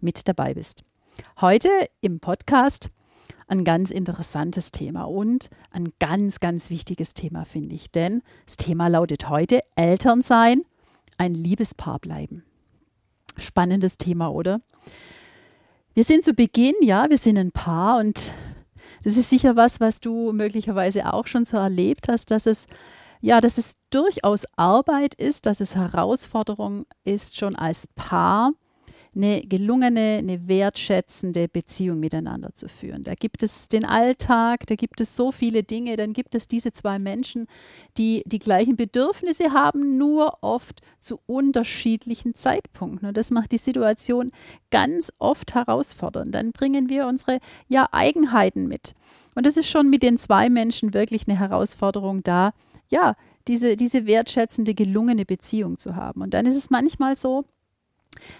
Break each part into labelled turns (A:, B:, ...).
A: mit dabei bist. Heute im Podcast ein ganz interessantes Thema und ein ganz, ganz wichtiges Thema, finde ich. Denn das Thema lautet heute Elternsein, ein Liebespaar bleiben. Spannendes Thema, oder? Wir sind zu Beginn, ja, wir sind ein Paar und das ist sicher was, was du möglicherweise auch schon so erlebt hast, dass es ja, dass es durchaus Arbeit ist, dass es Herausforderung ist, schon als Paar eine gelungene, eine wertschätzende Beziehung miteinander zu führen. Da gibt es den Alltag, da gibt es so viele Dinge, dann gibt es diese zwei Menschen, die die gleichen Bedürfnisse haben, nur oft zu unterschiedlichen Zeitpunkten. Und das macht die Situation ganz oft herausfordernd. Dann bringen wir unsere ja, Eigenheiten mit. Und das ist schon mit den zwei Menschen wirklich eine Herausforderung da, ja, diese, diese wertschätzende, gelungene Beziehung zu haben. Und dann ist es manchmal so,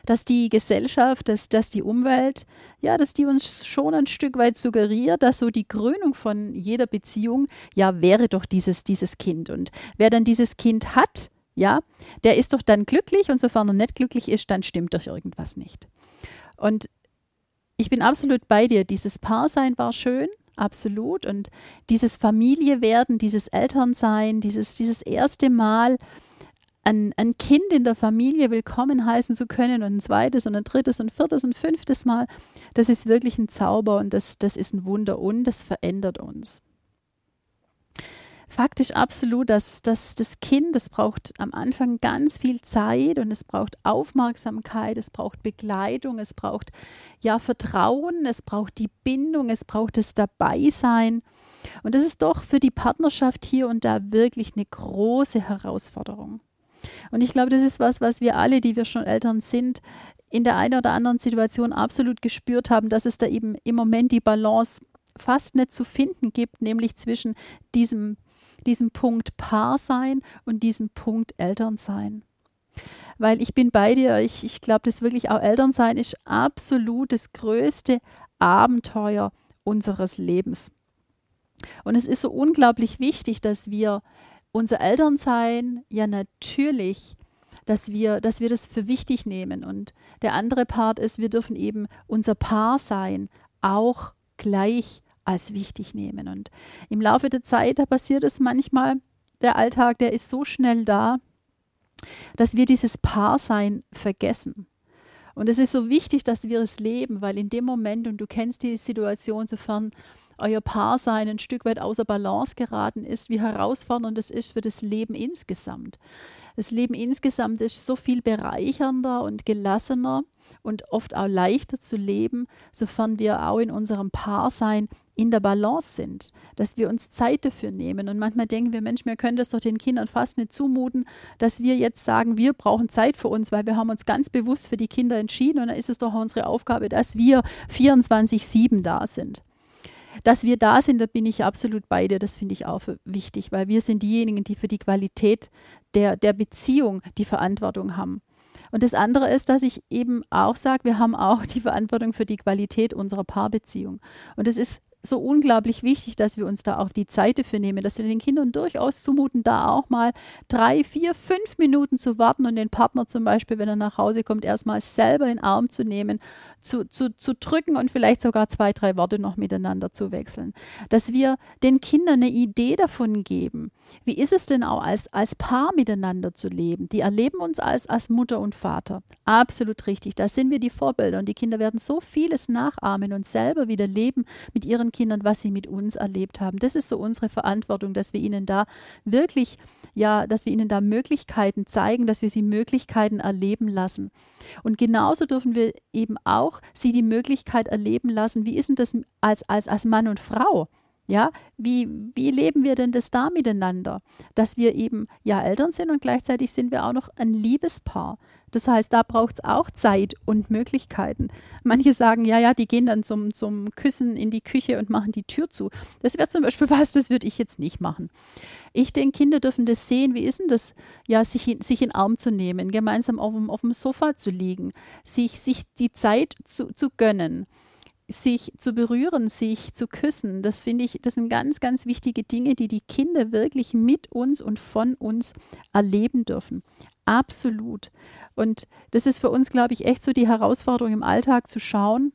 A: dass die Gesellschaft, dass, dass die Umwelt, ja, dass die uns schon ein Stück weit suggeriert, dass so die Krönung von jeder Beziehung, ja, wäre doch dieses, dieses Kind. Und wer dann dieses Kind hat, ja, der ist doch dann glücklich und sofern er nicht glücklich ist, dann stimmt doch irgendwas nicht. Und ich bin absolut bei dir. Dieses Paarsein war schön, absolut. Und dieses Familie werden, dieses Elternsein, dieses, dieses erste Mal, ein, ein Kind in der Familie willkommen heißen zu können und ein zweites und ein drittes und viertes und fünftes Mal, das ist wirklich ein Zauber und das, das ist ein Wunder und das verändert uns. Faktisch absolut, dass, dass das Kind, das braucht am Anfang ganz viel Zeit und es braucht Aufmerksamkeit, es braucht Begleitung, es braucht ja Vertrauen, es braucht die Bindung, es braucht das Dabeisein. Und das ist doch für die Partnerschaft hier und da wirklich eine große Herausforderung. Und ich glaube, das ist was, was wir alle, die wir schon Eltern sind, in der einen oder anderen Situation absolut gespürt haben, dass es da eben im Moment die Balance fast nicht zu finden gibt, nämlich zwischen diesem, diesem Punkt Paar sein und diesem Punkt Eltern sein. Weil ich bin bei dir, ich, ich glaube, das wirklich auch Elternsein ist absolut das größte Abenteuer unseres Lebens. Und es ist so unglaublich wichtig, dass wir unser Elternsein ja natürlich, dass wir, dass wir das für wichtig nehmen. Und der andere Part ist, wir dürfen eben unser Paarsein auch gleich als wichtig nehmen. Und im Laufe der Zeit, da passiert es manchmal, der Alltag, der ist so schnell da, dass wir dieses Paarsein vergessen. Und es ist so wichtig, dass wir es leben, weil in dem Moment, und du kennst die Situation, sofern euer Paarsein ein Stück weit außer Balance geraten ist, wie herausfordernd es ist für das Leben insgesamt. Das Leben insgesamt ist so viel bereichernder und gelassener und oft auch leichter zu leben, sofern wir auch in unserem Paarsein in der Balance sind, dass wir uns Zeit dafür nehmen. Und manchmal denken wir, Mensch, wir können das doch den Kindern fast nicht zumuten, dass wir jetzt sagen, wir brauchen Zeit für uns, weil wir haben uns ganz bewusst für die Kinder entschieden und dann ist es doch unsere Aufgabe, dass wir 24-7 da sind dass wir da sind, da bin ich absolut bei dir. Das finde ich auch wichtig, weil wir sind diejenigen, die für die Qualität der, der Beziehung die Verantwortung haben. Und das andere ist, dass ich eben auch sage, wir haben auch die Verantwortung für die Qualität unserer Paarbeziehung. Und es ist so unglaublich wichtig, dass wir uns da auch die Zeit dafür nehmen, dass wir den Kindern durchaus zumuten, da auch mal drei, vier, fünf Minuten zu warten und den Partner zum Beispiel, wenn er nach Hause kommt, erstmal selber in den Arm zu nehmen, zu, zu, zu drücken und vielleicht sogar zwei, drei Worte noch miteinander zu wechseln. Dass wir den Kindern eine Idee davon geben, wie ist es denn auch als, als Paar miteinander zu leben. Die erleben uns als, als Mutter und Vater. Absolut richtig. Da sind wir die Vorbilder und die Kinder werden so vieles nachahmen und selber wieder leben mit ihren Kindern, was sie mit uns erlebt haben. Das ist so unsere Verantwortung, dass wir ihnen da wirklich, ja, dass wir ihnen da Möglichkeiten zeigen, dass wir sie Möglichkeiten erleben lassen. Und genauso dürfen wir eben auch sie die Möglichkeit erleben lassen, wie ist denn das als, als, als Mann und Frau? Ja, wie, wie leben wir denn das da miteinander? Dass wir eben ja Eltern sind und gleichzeitig sind wir auch noch ein Liebespaar. Das heißt, da braucht es auch Zeit und Möglichkeiten. Manche sagen, ja, ja, die gehen dann zum, zum Küssen in die Küche und machen die Tür zu. Das wäre zum Beispiel was, das würde ich jetzt nicht machen. Ich denke, Kinder dürfen das sehen. Wie ist denn das, ja, sich in, sich in Arm zu nehmen, gemeinsam auf dem, auf dem Sofa zu liegen, sich, sich die Zeit zu, zu gönnen sich zu berühren, sich zu küssen, das finde ich, das sind ganz, ganz wichtige Dinge, die die Kinder wirklich mit uns und von uns erleben dürfen. Absolut. Und das ist für uns, glaube ich, echt so die Herausforderung im Alltag zu schauen,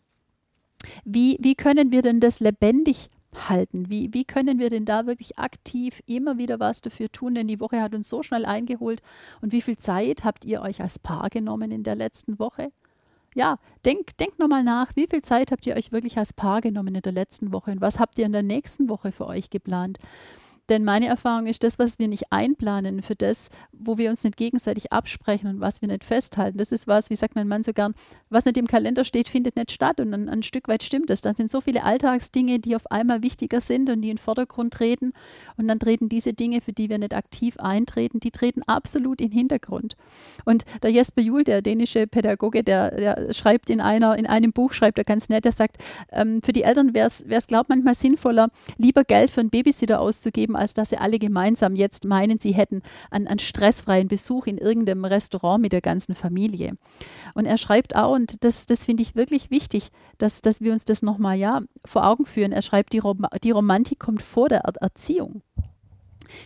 A: wie, wie können wir denn das lebendig halten? Wie, wie können wir denn da wirklich aktiv immer wieder was dafür tun? Denn die Woche hat uns so schnell eingeholt. Und wie viel Zeit habt ihr euch als Paar genommen in der letzten Woche? Ja, denkt denk nochmal nach, wie viel Zeit habt ihr euch wirklich als Paar genommen in der letzten Woche und was habt ihr in der nächsten Woche für euch geplant? Denn meine Erfahrung ist, das, was wir nicht einplanen, für das, wo wir uns nicht gegenseitig absprechen und was wir nicht festhalten, das ist was, wie sagt mein Mann so gern, was nicht im Kalender steht, findet nicht statt. Und ein, ein Stück weit stimmt es. Dann sind so viele Alltagsdinge, die auf einmal wichtiger sind und die in den Vordergrund treten. Und dann treten diese Dinge, für die wir nicht aktiv eintreten, die treten absolut in den Hintergrund. Und der Jesper Juhl, der dänische Pädagoge, der, der schreibt in, einer, in einem Buch, schreibt er ganz nett, der sagt, ähm, für die Eltern wäre es, glaubt manchmal sinnvoller, lieber Geld für einen Babysitter auszugeben, als dass sie alle gemeinsam jetzt meinen, sie hätten einen, einen stressfreien Besuch in irgendeinem Restaurant mit der ganzen Familie. Und er schreibt auch, und das, das finde ich wirklich wichtig, dass, dass wir uns das nochmal ja, vor Augen führen. Er schreibt, die, Rom die Romantik kommt vor der er Erziehung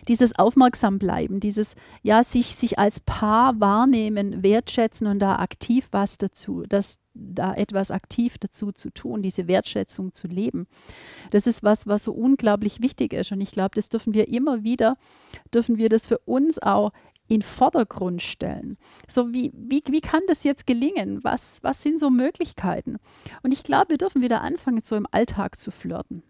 A: dieses Aufmerksambleiben, dieses ja sich sich als Paar wahrnehmen, wertschätzen und da aktiv was dazu, das da etwas aktiv dazu zu tun, diese Wertschätzung zu leben. Das ist was, was so unglaublich wichtig ist und ich glaube, das dürfen wir immer wieder dürfen wir das für uns auch in Vordergrund stellen. So wie, wie, wie kann das jetzt gelingen? Was, was sind so Möglichkeiten? Und ich glaube, wir dürfen wieder anfangen, so im Alltag zu flirten.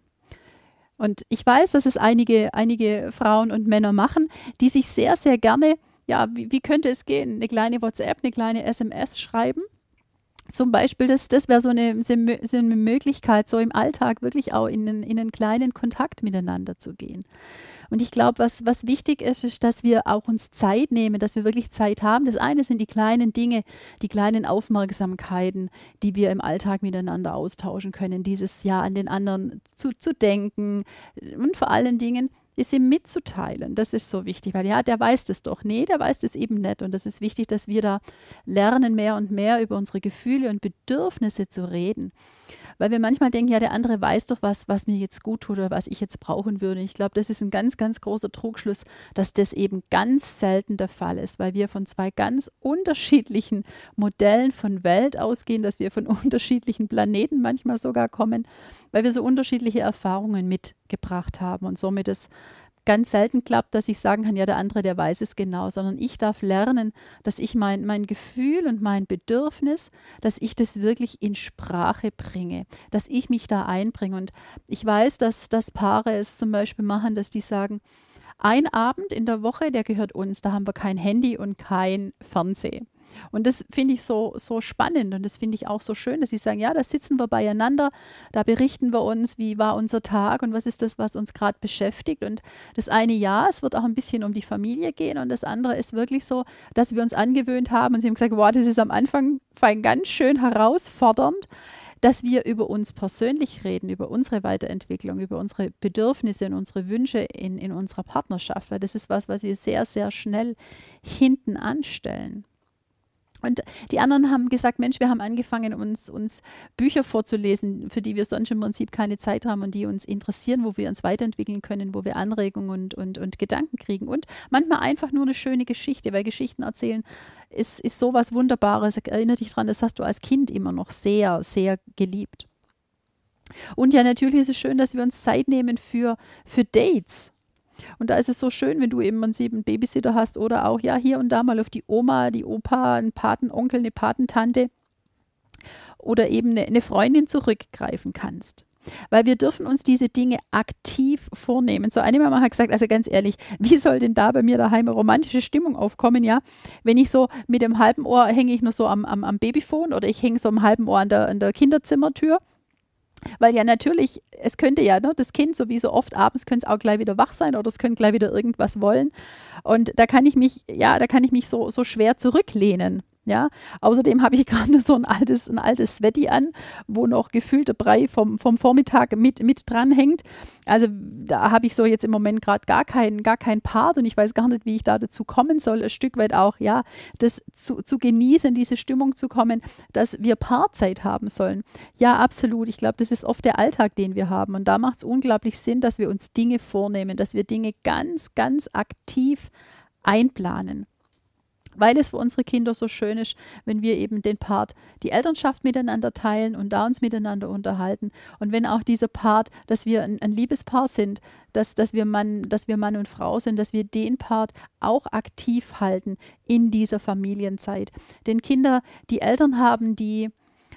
A: Und ich weiß, dass es einige, einige Frauen und Männer machen, die sich sehr, sehr gerne, ja, wie, wie könnte es gehen? Eine kleine WhatsApp, eine kleine SMS schreiben. Zum Beispiel, das, das wäre so eine, so eine Möglichkeit, so im Alltag wirklich auch in in einen kleinen Kontakt miteinander zu gehen. Und ich glaube, was, was wichtig ist, ist, dass wir auch uns Zeit nehmen, dass wir wirklich Zeit haben. Das eine sind die kleinen Dinge, die kleinen Aufmerksamkeiten, die wir im Alltag miteinander austauschen können. Dieses Jahr an den anderen zu, zu denken und vor allen Dingen ist ihm mitzuteilen. Das ist so wichtig, weil ja, der weiß das doch. Nee, der weiß das eben nicht. Und das ist wichtig, dass wir da lernen, mehr und mehr über unsere Gefühle und Bedürfnisse zu reden weil wir manchmal denken, ja, der andere weiß doch was, was mir jetzt gut tut oder was ich jetzt brauchen würde. Ich glaube, das ist ein ganz, ganz großer Trugschluss, dass das eben ganz selten der Fall ist, weil wir von zwei ganz unterschiedlichen Modellen von Welt ausgehen, dass wir von unterschiedlichen Planeten manchmal sogar kommen, weil wir so unterschiedliche Erfahrungen mitgebracht haben und somit es ganz selten klappt, dass ich sagen kann, ja, der andere, der weiß es genau, sondern ich darf lernen, dass ich mein, mein Gefühl und mein Bedürfnis, dass ich das wirklich in Sprache bringe, dass ich mich da einbringe. Und ich weiß, dass, dass Paare es zum Beispiel machen, dass die sagen, ein Abend in der Woche, der gehört uns, da haben wir kein Handy und kein Fernsehen. Und das finde ich so, so spannend und das finde ich auch so schön, dass sie sagen, ja, da sitzen wir beieinander, da berichten wir uns, wie war unser Tag und was ist das, was uns gerade beschäftigt. Und das eine ja, es wird auch ein bisschen um die Familie gehen und das andere ist wirklich so, dass wir uns angewöhnt haben und sie haben gesagt, wow, das ist am Anfang ganz schön herausfordernd dass wir über uns persönlich reden, über unsere Weiterentwicklung, über unsere Bedürfnisse und unsere Wünsche in, in unserer Partnerschaft, weil das ist was, was wir sehr, sehr schnell hinten anstellen. Und die anderen haben gesagt, Mensch, wir haben angefangen, uns, uns Bücher vorzulesen, für die wir sonst im Prinzip keine Zeit haben und die uns interessieren, wo wir uns weiterentwickeln können, wo wir Anregungen und, und, und Gedanken kriegen. Und manchmal einfach nur eine schöne Geschichte, weil Geschichten erzählen ist, ist so was Wunderbares. Erinnere dich dran, das hast du als Kind immer noch sehr, sehr geliebt. Und ja, natürlich ist es schön, dass wir uns Zeit nehmen für, für Dates. Und da ist es so schön, wenn du eben einen Babysitter hast oder auch ja hier und da mal auf die Oma, die Opa, einen Patenonkel, eine Patentante oder eben eine, eine Freundin zurückgreifen kannst. Weil wir dürfen uns diese Dinge aktiv vornehmen. So eine Mama hat gesagt, also ganz ehrlich, wie soll denn da bei mir daheim eine romantische Stimmung aufkommen, ja? Wenn ich so mit dem halben Ohr hänge ich nur so am, am, am Babyphone oder ich hänge so am halben Ohr an der, an der Kinderzimmertür Weil ja natürlich, es könnte ja, ne, das Kind, so wie so oft abends, könnte es auch gleich wieder wach sein oder es könnte gleich wieder irgendwas wollen. Und da kann ich mich, ja, da kann ich mich so, so schwer zurücklehnen. Ja, außerdem habe ich gerade so ein altes, ein altes Sweaty an, wo noch gefühlter Brei vom, vom Vormittag mit, mit dran hängt. Also da habe ich so jetzt im Moment gerade gar keinen, gar keinen Part und ich weiß gar nicht, wie ich da dazu kommen soll, ein Stück weit auch, ja, das zu, zu genießen, diese Stimmung zu kommen, dass wir Paarzeit haben sollen. Ja, absolut. Ich glaube, das ist oft der Alltag, den wir haben. Und da macht es unglaublich Sinn, dass wir uns Dinge vornehmen, dass wir Dinge ganz, ganz aktiv einplanen weil es für unsere Kinder so schön ist, wenn wir eben den Part, die Elternschaft miteinander teilen und da uns miteinander unterhalten. Und wenn auch dieser Part, dass wir ein, ein Liebespaar sind, dass, dass, wir Mann, dass wir Mann und Frau sind, dass wir den Part auch aktiv halten in dieser Familienzeit. Denn Kinder, die Eltern haben, die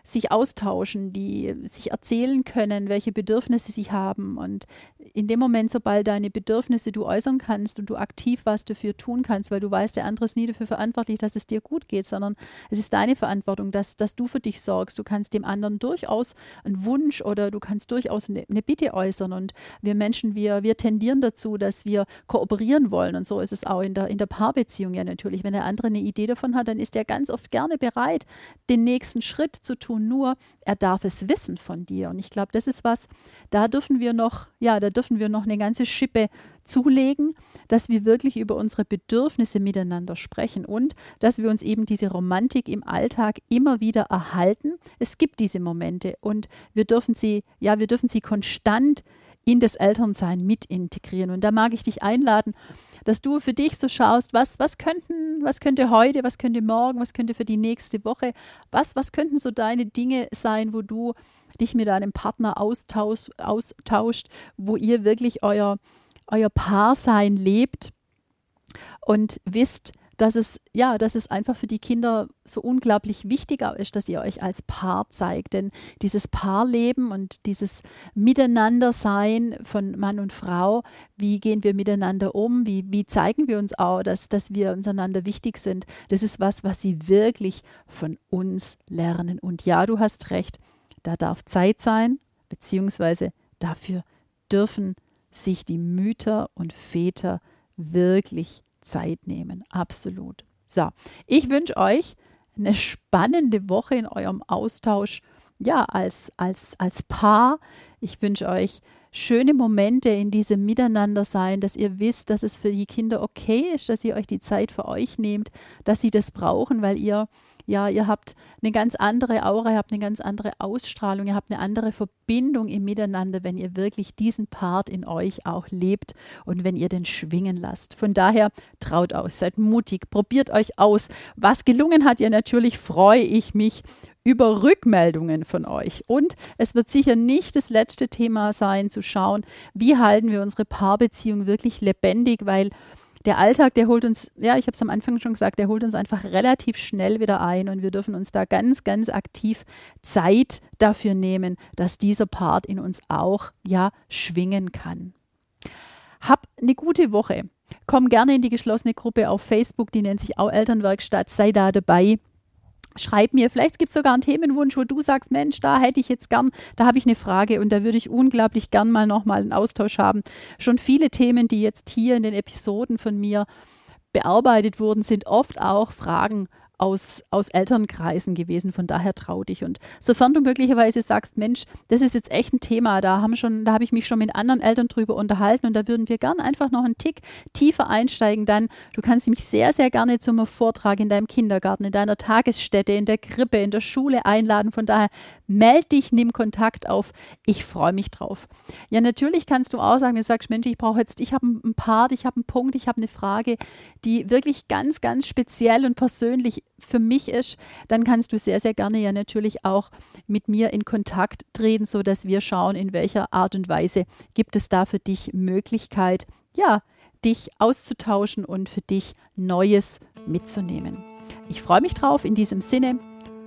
A: sich austauschen, die sich erzählen können, welche Bedürfnisse sie haben. Und in dem Moment, sobald deine Bedürfnisse du äußern kannst und du aktiv was dafür tun kannst, weil du weißt, der andere ist nie dafür verantwortlich, dass es dir gut geht, sondern es ist deine Verantwortung, dass, dass du für dich sorgst. Du kannst dem anderen durchaus einen Wunsch oder du kannst durchaus eine, eine Bitte äußern. Und wir Menschen, wir, wir tendieren dazu, dass wir kooperieren wollen. Und so ist es auch in der, in der Paarbeziehung ja natürlich. Wenn der andere eine Idee davon hat, dann ist er ganz oft gerne bereit, den nächsten Schritt zu tun tun, nur er darf es wissen von dir. Und ich glaube, das ist was, da dürfen wir noch, ja, da dürfen wir noch eine ganze Schippe zulegen, dass wir wirklich über unsere Bedürfnisse miteinander sprechen und dass wir uns eben diese Romantik im Alltag immer wieder erhalten. Es gibt diese Momente und wir dürfen sie, ja, wir dürfen sie konstant in das Elternsein mit integrieren. Und da mag ich dich einladen, dass du für dich so schaust, was, was könnten, was könnte heute, was könnte morgen, was könnte für die nächste Woche, was, was könnten so deine Dinge sein, wo du dich mit deinem Partner austausch, austauscht, wo ihr wirklich euer, euer Paarsein lebt und wisst, dass es, ja, dass es einfach für die Kinder so unglaublich wichtiger ist, dass ihr euch als Paar zeigt. Denn dieses Paarleben und dieses Miteinandersein von Mann und Frau, wie gehen wir miteinander um, wie, wie zeigen wir uns auch, dass, dass wir uns einander wichtig sind, das ist was, was sie wirklich von uns lernen. Und ja, du hast recht, da darf Zeit sein, beziehungsweise dafür dürfen sich die Mütter und Väter wirklich Zeit nehmen. Absolut. So, ich wünsche euch eine spannende Woche in eurem Austausch, ja, als, als, als Paar. Ich wünsche euch schöne Momente in diesem Miteinander sein, dass ihr wisst, dass es für die Kinder okay ist, dass ihr euch die Zeit für euch nehmt, dass sie das brauchen, weil ihr ja, ihr habt eine ganz andere Aura, ihr habt eine ganz andere Ausstrahlung, ihr habt eine andere Verbindung im Miteinander, wenn ihr wirklich diesen Part in euch auch lebt und wenn ihr den schwingen lasst. Von daher traut aus, seid mutig, probiert euch aus. Was gelungen hat, ja natürlich freue ich mich über Rückmeldungen von euch. Und es wird sicher nicht das letzte Thema sein, zu schauen, wie halten wir unsere Paarbeziehung wirklich lebendig, weil der Alltag, der holt uns, ja, ich habe es am Anfang schon gesagt, der holt uns einfach relativ schnell wieder ein und wir dürfen uns da ganz, ganz aktiv Zeit dafür nehmen, dass dieser Part in uns auch, ja, schwingen kann. Hab eine gute Woche. Komm gerne in die geschlossene Gruppe auf Facebook, die nennt sich auch Elternwerkstatt. Sei da dabei schreib mir, vielleicht gibt es sogar einen Themenwunsch, wo du sagst, Mensch, da hätte ich jetzt gern, da habe ich eine Frage und da würde ich unglaublich gern mal nochmal einen Austausch haben. Schon viele Themen, die jetzt hier in den Episoden von mir bearbeitet wurden, sind oft auch Fragen aus, aus Elternkreisen gewesen. Von daher trau dich. Und sofern du möglicherweise sagst, Mensch, das ist jetzt echt ein Thema, da haben schon, da habe ich mich schon mit anderen Eltern drüber unterhalten und da würden wir gern einfach noch einen Tick tiefer einsteigen, dann du kannst mich sehr, sehr gerne zum Vortrag in deinem Kindergarten, in deiner Tagesstätte, in der Krippe, in der Schule einladen. Von daher meld dich, nimm Kontakt auf. Ich freue mich drauf. Ja, natürlich kannst du auch sagen, du sagst, Mensch, ich brauche jetzt, ich habe einen Part, ich habe einen Punkt, ich habe eine Frage, die wirklich ganz, ganz speziell und persönlich für mich ist, dann kannst du sehr, sehr gerne ja natürlich auch mit mir in Kontakt treten, sodass wir schauen, in welcher Art und Weise gibt es da für dich Möglichkeit, ja, dich auszutauschen und für dich Neues mitzunehmen. Ich freue mich drauf. In diesem Sinne,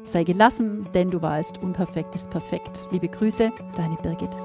A: sei gelassen, denn du weißt, unperfekt ist perfekt. Liebe Grüße, deine Birgit.